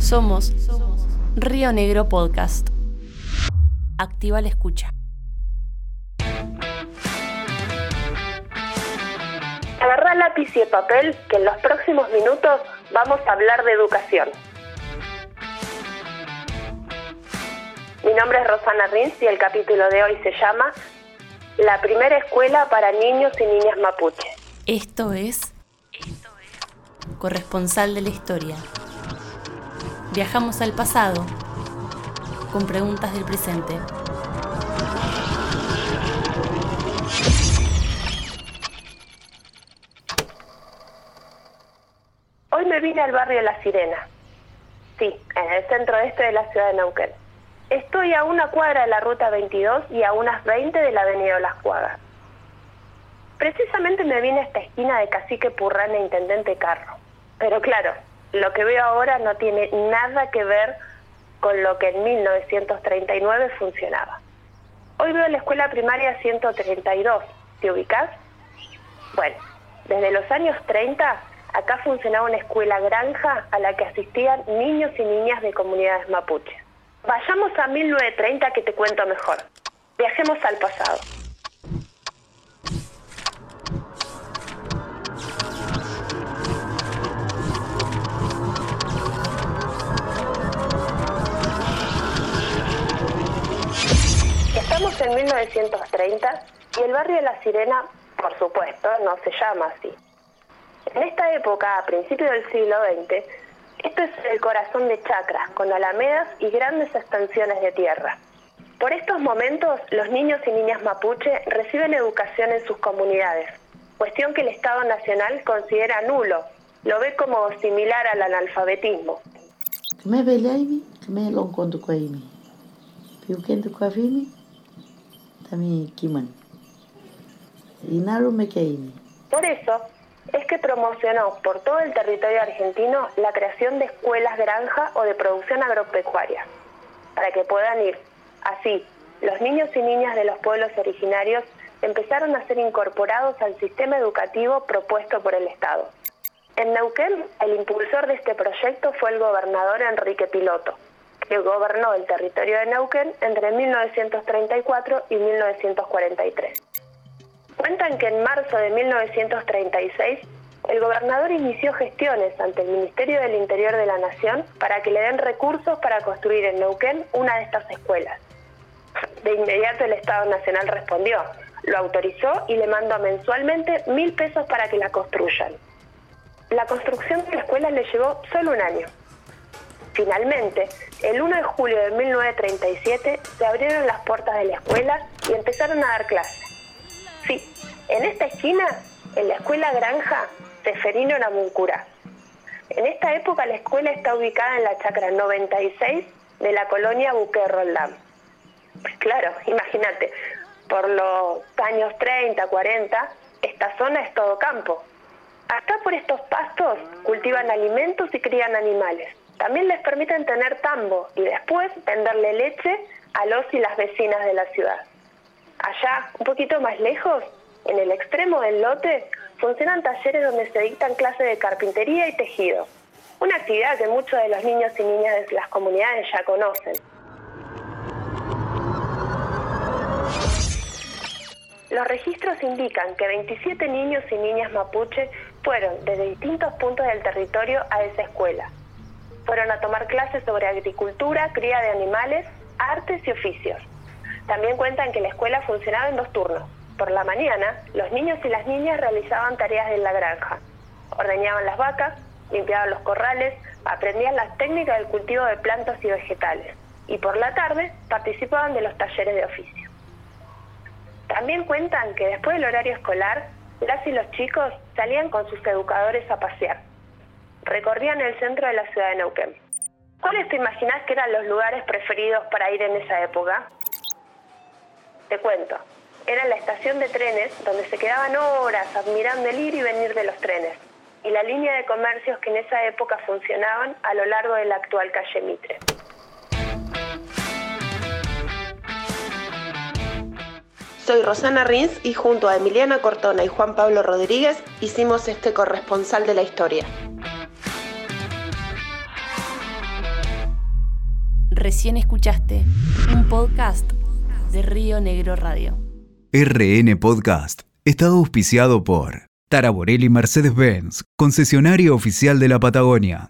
Somos Río Negro Podcast. Activa la escucha. Agarra lápiz y papel que en los próximos minutos vamos a hablar de educación. Mi nombre es Rosana Rins y el capítulo de hoy se llama La primera escuela para niños y niñas mapuche. Esto es Corresponsal de la Historia. Viajamos al pasado con preguntas del presente. Hoy me vine al barrio La Sirena. Sí, en el centro este de la ciudad de Neuquén. Estoy a una cuadra de la ruta 22 y a unas 20 de la avenida Las Cuagas. Precisamente me vine a esta esquina de Cacique Purrán e Intendente Carro. Pero claro, lo que veo ahora no tiene nada que ver con lo que en 1939 funcionaba. Hoy veo la escuela primaria 132. ¿Te ubicás? Bueno, desde los años 30 acá funcionaba una escuela granja a la que asistían niños y niñas de comunidades mapuches. Vayamos a 1930 que te cuento mejor. Viajemos al pasado. En 1930 y el barrio de La Sirena, por supuesto, no se llama así. En esta época, a principios del siglo XX, esto es el corazón de chacras, con alamedas y grandes extensiones de tierra. Por estos momentos, los niños y niñas mapuche reciben educación en sus comunidades, cuestión que el Estado Nacional considera nulo, lo ve como similar al analfabetismo. Por eso es que promocionó por todo el territorio argentino la creación de escuelas granja o de producción agropecuaria, para que puedan ir. Así, los niños y niñas de los pueblos originarios empezaron a ser incorporados al sistema educativo propuesto por el Estado. En Neuquén, el impulsor de este proyecto fue el gobernador Enrique Piloto, que gobernó el territorio de Neuquén entre 1934 y 1943. Cuentan que en marzo de 1936 el gobernador inició gestiones ante el Ministerio del Interior de la Nación para que le den recursos para construir en Neuquén una de estas escuelas. De inmediato el Estado Nacional respondió, lo autorizó y le mandó mensualmente mil pesos para que la construyan. La construcción de la escuela le llevó solo un año. Finalmente, el 1 de julio de 1937 se abrieron las puertas de la escuela y empezaron a dar clases. Sí, en esta esquina, en la escuela Granja Seferino Namuncura. En esta época la escuela está ubicada en la chacra 96 de la colonia Buque Roldán. Pues claro, imagínate, por los años 30, 40, esta zona es todo campo. Acá por estos pastos cultivan alimentos y crían animales. También les permiten tener tambo y después venderle leche a los y las vecinas de la ciudad. Allá, un poquito más lejos, en el extremo del lote, funcionan talleres donde se dictan clases de carpintería y tejido, una actividad que muchos de los niños y niñas de las comunidades ya conocen. Los registros indican que 27 niños y niñas mapuche fueron desde distintos puntos del territorio a esa escuela. Fueron a tomar clases sobre agricultura, cría de animales, artes y oficios. También cuentan que la escuela funcionaba en dos turnos. Por la mañana, los niños y las niñas realizaban tareas en la granja. Ordeñaban las vacas, limpiaban los corrales, aprendían las técnicas del cultivo de plantas y vegetales. Y por la tarde participaban de los talleres de oficio. También cuentan que después del horario escolar, las y los chicos salían con sus educadores a pasear. Recorrían el centro de la ciudad de Neuquén. ¿Cuáles te imaginas que eran los lugares preferidos para ir en esa época? Te cuento. Era la estación de trenes donde se quedaban horas admirando el ir y venir de los trenes y la línea de comercios que en esa época funcionaban a lo largo de la actual calle Mitre. Soy Rosana Rins y junto a Emiliana Cortona y Juan Pablo Rodríguez hicimos este corresponsal de la historia. Recién escuchaste un podcast de Río Negro Radio. RN Podcast está auspiciado por Taraborelli Mercedes-Benz, concesionario oficial de la Patagonia.